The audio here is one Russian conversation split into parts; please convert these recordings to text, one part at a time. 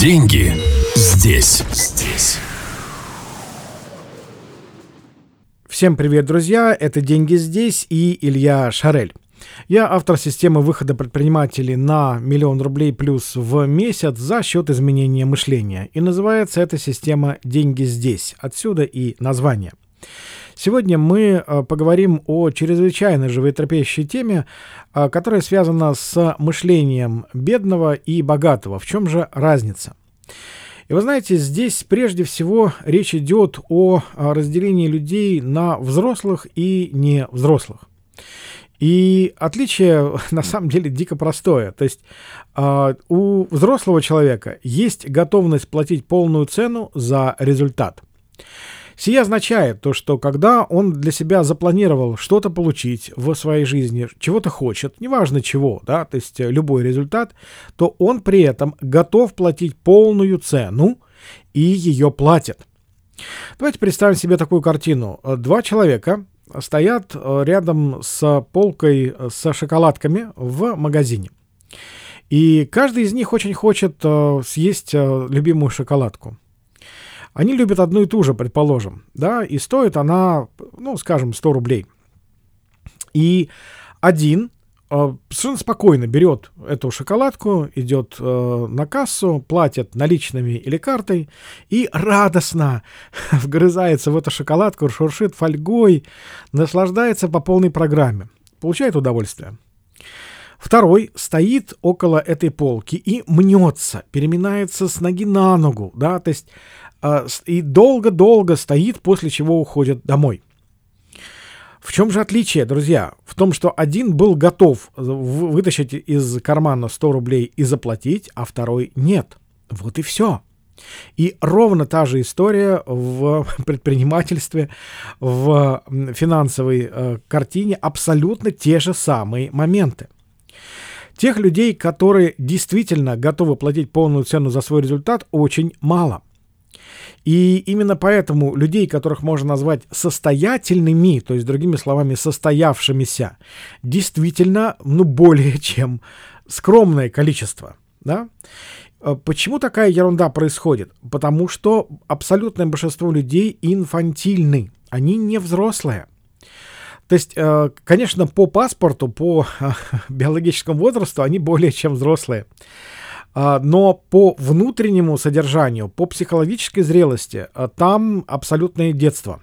Деньги здесь. Здесь. Всем привет, друзья! Это «Деньги здесь» и Илья Шарель. Я автор системы выхода предпринимателей на миллион рублей плюс в месяц за счет изменения мышления. И называется эта система «Деньги здесь». Отсюда и название. Сегодня мы э, поговорим о чрезвычайно животрепещущей теме, э, которая связана с мышлением бедного и богатого. В чем же разница? И вы знаете, здесь прежде всего речь идет о разделении людей на взрослых и не взрослых. И отличие на самом деле дико простое. То есть э, у взрослого человека есть готовность платить полную цену за результат. Сие означает то, что когда он для себя запланировал что-то получить в своей жизни, чего-то хочет, неважно чего, да, то есть любой результат, то он при этом готов платить полную цену и ее платит. Давайте представим себе такую картину. Два человека стоят рядом с полкой с шоколадками в магазине. И каждый из них очень хочет э, съесть э, любимую шоколадку. Они любят одну и ту же, предположим, да, и стоит она, ну, скажем, 100 рублей. И один э, совершенно спокойно берет эту шоколадку, идет э, на кассу, платит наличными или картой и радостно вгрызается в эту шоколадку, шуршит фольгой, наслаждается по полной программе, получает удовольствие. Второй стоит около этой полки и мнется, переминается с ноги на ногу, да, то есть э, и долго-долго стоит, после чего уходит домой. В чем же отличие, друзья? В том, что один был готов вытащить из кармана 100 рублей и заплатить, а второй нет. Вот и все. И ровно та же история в предпринимательстве, в финансовой э, картине, абсолютно те же самые моменты. Тех людей, которые действительно готовы платить полную цену за свой результат, очень мало. И именно поэтому людей, которых можно назвать состоятельными, то есть, другими словами, состоявшимися, действительно, ну, более чем скромное количество. Да? Э, почему такая ерунда происходит? Потому что абсолютное большинство людей инфантильны. Они не взрослые. То есть, э, конечно, по паспорту, по биологическому возрасту они более чем взрослые. А, но по внутреннему содержанию, по психологической зрелости, э, там абсолютное детство.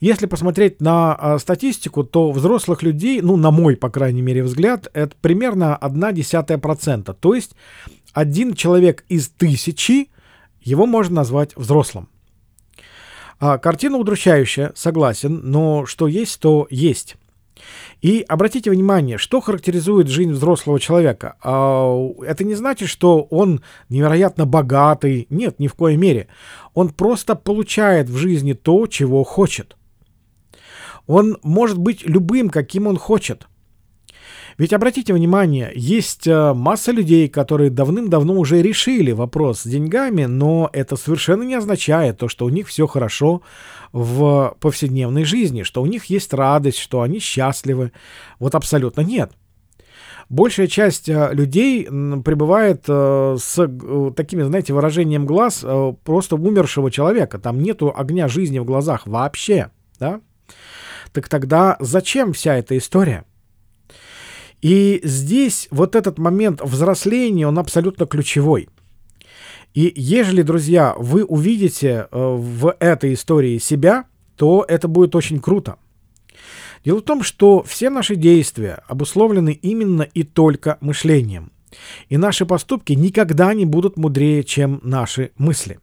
Если посмотреть на э, статистику, то взрослых людей, ну, на мой, по крайней мере, взгляд, это примерно 0,1%. То есть один человек из тысячи, его можно назвать взрослым. А, картина удручающая, согласен, но что есть, то есть. И обратите внимание, что характеризует жизнь взрослого человека. А, это не значит, что он невероятно богатый. Нет, ни в коей мере. Он просто получает в жизни то, чего хочет. Он может быть любым, каким он хочет. Ведь обратите внимание, есть э, масса людей, которые давным-давно уже решили вопрос с деньгами, но это совершенно не означает то, что у них все хорошо в повседневной жизни, что у них есть радость, что они счастливы. Вот абсолютно нет. Большая часть э, людей пребывает э, с такими, знаете, выражением глаз просто умершего человека. Там нету огня жизни в глазах вообще, да? Так тогда зачем вся эта история? И здесь вот этот момент взросления, он абсолютно ключевой. И ежели, друзья, вы увидите э, в этой истории себя, то это будет очень круто. Дело в том, что все наши действия обусловлены именно и только мышлением. И наши поступки никогда не будут мудрее, чем наши мысли.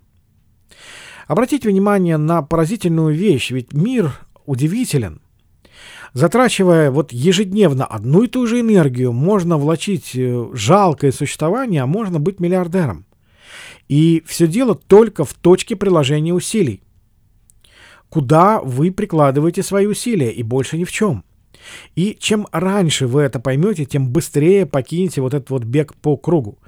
Обратите внимание на поразительную вещь, ведь мир удивителен. Затрачивая вот ежедневно одну и ту же энергию, можно влачить э, жалкое существование, а можно быть миллиардером. И все дело только в точке приложения усилий. Куда вы прикладываете свои усилия, и больше ни в чем. И чем раньше вы это поймете, тем быстрее покинете вот этот вот бег по кругу.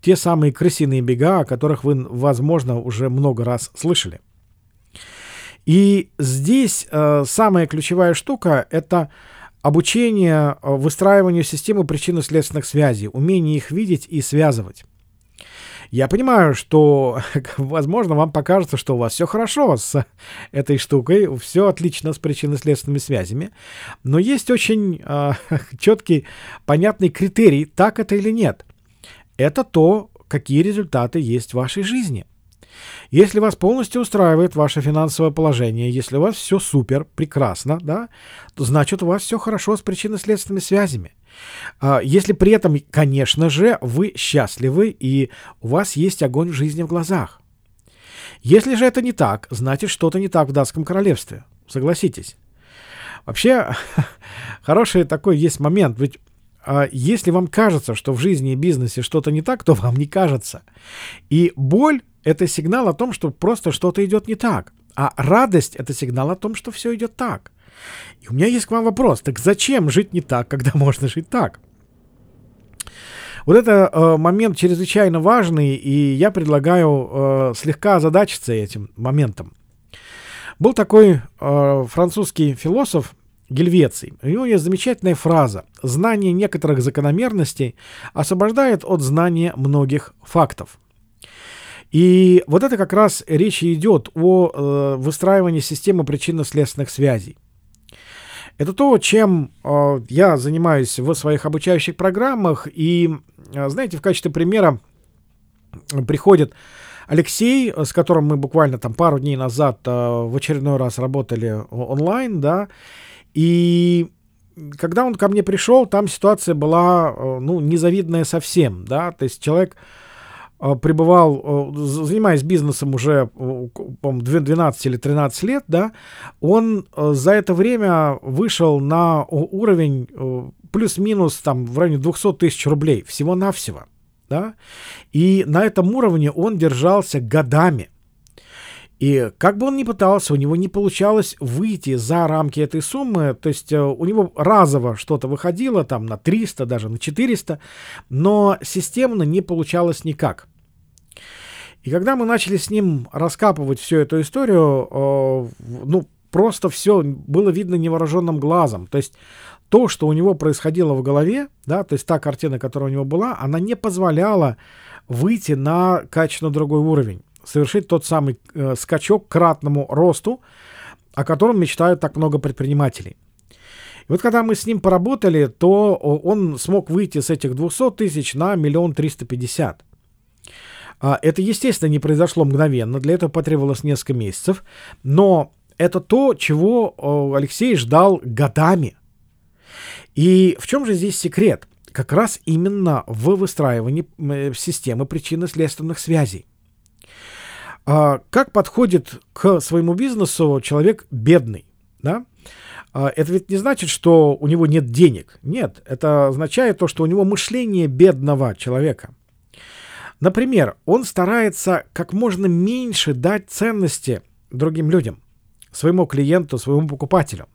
Те самые крысиные бега, о которых вы, возможно, уже много раз слышали. И здесь э, самая ключевая штука — это обучение э, выстраиванию системы причинно-следственных связей, умение их видеть и связывать. Я понимаю, что, возможно, вам покажется, что у вас все хорошо с этой штукой, все отлично с причинно-следственными связями, но есть очень э, четкий, понятный критерий, так это или нет. Это то, какие результаты есть в вашей жизни. Если вас полностью устраивает ваше финансовое положение, если у вас все супер, прекрасно, да, то значит у вас все хорошо с причинно-следственными связями. А, если при этом, конечно же, вы счастливы и у вас есть огонь жизни в глазах. Если же это не так, значит что-то не так в датском королевстве. Согласитесь. Вообще, хороший такой есть момент. Ведь если вам кажется, что в жизни и бизнесе что-то не так, то вам не кажется. И боль — это сигнал о том, что просто что-то идет не так. А радость — это сигнал о том, что все идет так. И у меня есть к вам вопрос. Так зачем жить не так, когда можно жить так? Вот это э, момент чрезвычайно важный, и я предлагаю э, слегка озадачиться этим моментом. Был такой э, французский философ Гельвеций. У него есть замечательная фраза «Знание некоторых закономерностей освобождает от знания многих фактов». И вот это как раз речь идет о э, выстраивании системы причинно-следственных связей. Это то, чем э, я занимаюсь в своих обучающих программах. И, э, знаете, в качестве примера приходит Алексей, с которым мы буквально там пару дней назад э, в очередной раз работали онлайн, да, и когда он ко мне пришел, там ситуация была, э, ну, незавидная совсем, да, то есть человек Э, пребывал, э, занимаясь бизнесом уже, по 12 или 13 лет, да, он за это время вышел на уровень плюс-минус там в районе 200 тысяч рублей всего-навсего, да, и на этом уровне он держался годами. И как бы он ни пытался, у него не получалось выйти за рамки этой суммы. То есть у него разово что-то выходило, там на 300, даже на 400, но системно не получалось никак. И когда мы начали с ним раскапывать всю эту историю, э, ну, просто все было видно невооруженным глазом. То есть то, что у него происходило в голове, да, то есть та картина, которая у него была, она не позволяла выйти на качественно другой уровень, совершить тот самый э, скачок к кратному росту, о котором мечтают так много предпринимателей. И вот когда мы с ним поработали, то он смог выйти с этих 200 тысяч на миллион триста пятьдесят. А, это, естественно, не произошло мгновенно, для этого потребовалось несколько месяцев, но это то, чего Алексей ждал годами. И в чем же здесь секрет? Как раз именно в выстраивании э, системы причинно-следственных связей. А, как подходит к своему бизнесу человек бедный? Да? А, это ведь не значит, что у него нет денег. Нет, это означает то, что у него мышление бедного человека – Например, он старается как можно меньше дать ценности другим людям, своему клиенту, своему покупателю.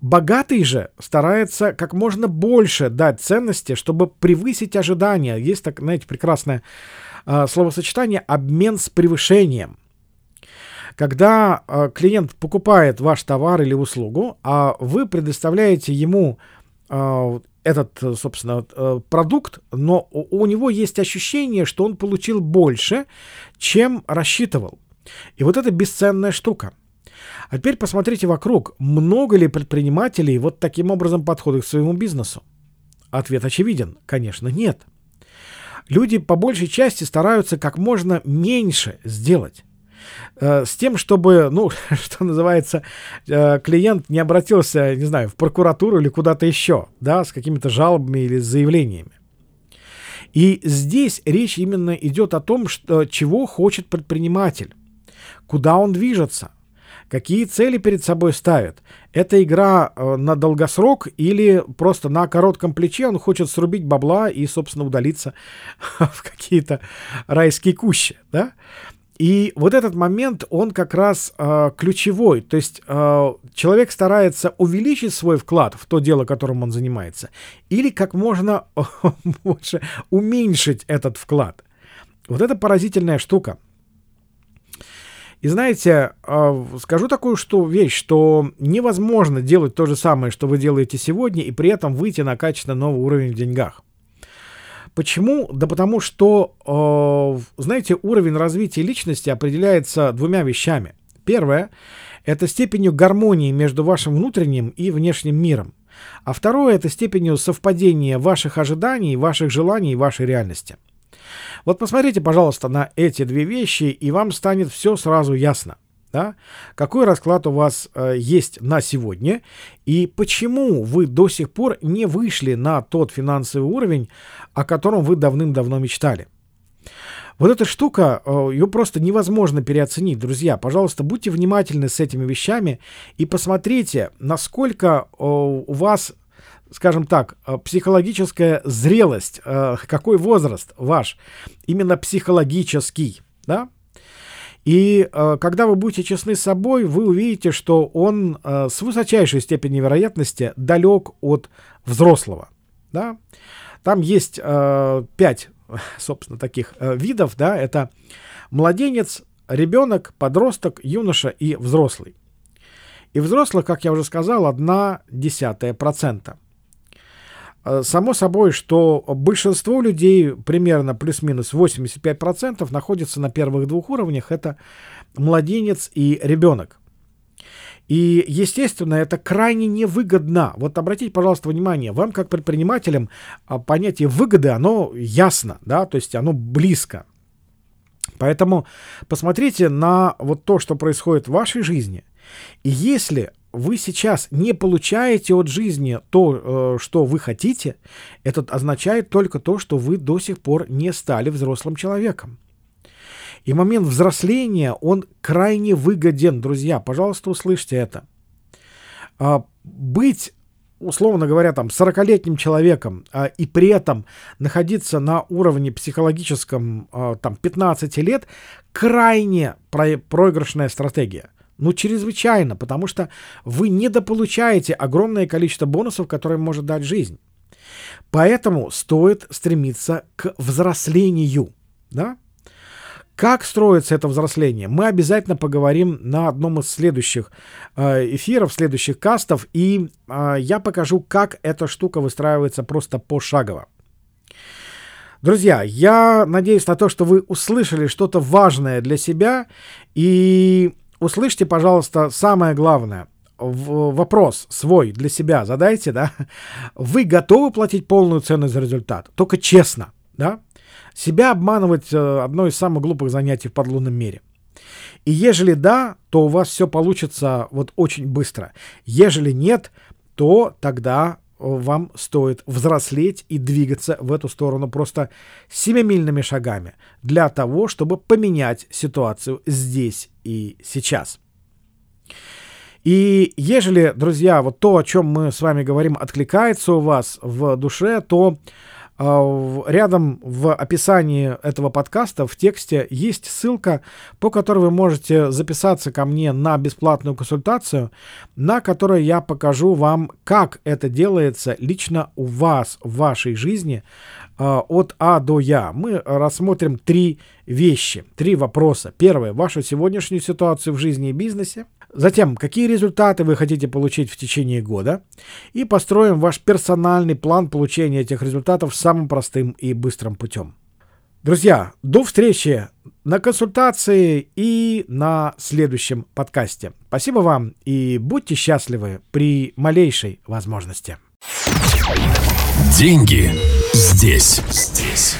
Богатый же старается как можно больше дать ценности, чтобы превысить ожидания. Есть так, знаете, прекрасное э, словосочетание «обмен с превышением». Когда э, клиент покупает ваш товар или услугу, а вы предоставляете ему э, этот, собственно, э, продукт, но у него есть ощущение, что он получил больше, чем рассчитывал. И вот это бесценная штука. А теперь посмотрите вокруг, много ли предпринимателей вот таким образом подходят к своему бизнесу? Ответ очевиден, конечно, нет. Люди по большей части стараются как можно меньше сделать. Э, с тем, чтобы, ну, что называется, э, клиент не обратился, не знаю, в прокуратуру или куда-то еще, да, с какими-то жалобами или заявлениями. И здесь речь именно идет о том, что, чего хочет предприниматель, куда он движется, какие цели перед собой ставит. Это игра э, на долгосрок или просто на коротком плече он хочет срубить бабла и, собственно, удалиться в какие-то райские кущи, да? И вот этот момент, он как раз э, ключевой. То есть э, человек старается увеличить свой вклад в то дело, которым он занимается, или как можно больше уменьшить этот вклад. Вот это поразительная штука. И знаете, э, скажу такую что, вещь, что невозможно делать то же самое, что вы делаете сегодня, и при этом выйти на качественно новый уровень в деньгах. Почему? Да потому что, э, знаете, уровень развития личности определяется двумя вещами. Первое – это степенью гармонии между вашим внутренним и внешним миром. А второе – это степенью совпадения ваших ожиданий, ваших желаний и вашей реальности. Вот посмотрите, пожалуйста, на эти две вещи, и вам станет все сразу ясно. Да? Какой расклад у вас э, есть на сегодня и почему вы до сих пор не вышли на тот финансовый уровень, о котором вы давным-давно мечтали? Вот эта штука, э, ее просто невозможно переоценить, друзья. Пожалуйста, будьте внимательны с этими вещами и посмотрите, насколько э, у вас скажем так, э, психологическая зрелость, э, какой возраст ваш, именно психологический, да? И э, когда вы будете честны с собой, вы увидите, что он с высочайшей степенью вероятности далек от взрослого. Да? Там есть пять, собственно, таких видов. Да? Это младенец, ребенок, подросток, юноша и взрослый. И взрослых, как я уже сказал, одна десятая процента. Э, само собой, что большинство людей, примерно плюс-минус 85%, находятся на первых двух уровнях. Это младенец и ребенок. И, естественно, это крайне невыгодно. Вот обратите, пожалуйста, внимание, вам как предпринимателям а, понятие выгоды, оно ясно, да, то есть оно близко. Поэтому посмотрите на вот то, что происходит в вашей жизни. И если вы сейчас не получаете от жизни то, э, что вы хотите, это означает только то, что вы до сих пор не стали взрослым человеком. И момент взросления, он крайне выгоден, друзья. Пожалуйста, услышьте это. А, быть условно говоря, там, 40-летним человеком а, и при этом находиться на уровне психологическом а, там, 15 лет, крайне про- проигрышная стратегия. Ну, чрезвычайно, потому что вы недополучаете огромное количество бонусов, которые может дать жизнь. Поэтому стоит стремиться к взрослению. Да? Как строится это взросление? Мы обязательно поговорим на одном из следующих э, эфиров, следующих кастов, и э, я покажу, как эта штука выстраивается просто пошагово. Друзья, я надеюсь на то, что вы услышали что-то важное для себя, и услышьте, пожалуйста, самое главное. Вопрос свой для себя задайте, да? Вы готовы платить полную цену за результат? Только честно, да? Себя обманывать э, одно из самых глупых занятий в подлунном мире. И ежели да, то у вас все получится вот очень быстро. Ежели нет, то тогда вам стоит взрослеть и двигаться в эту сторону просто семимильными шагами для того, чтобы поменять ситуацию здесь и сейчас. И ежели, друзья, вот то, о чем мы с вами говорим, откликается у вас в душе, то рядом в описании этого подкаста в тексте есть ссылка, по которой вы можете записаться ко мне на бесплатную консультацию, на которой я покажу вам, как это делается лично у вас в вашей жизни а, от А до Я. Мы рассмотрим три вещи, три вопроса. Первое, вашу сегодняшнюю ситуацию в жизни и бизнесе. Затем, какие результаты вы хотите получить в течение года. И построим ваш персональный план получения этих результатов самым простым и быстрым путем. Друзья, до встречи на консультации и на следующем подкасте. Спасибо вам и будьте счастливы при малейшей возможности. Деньги здесь, здесь.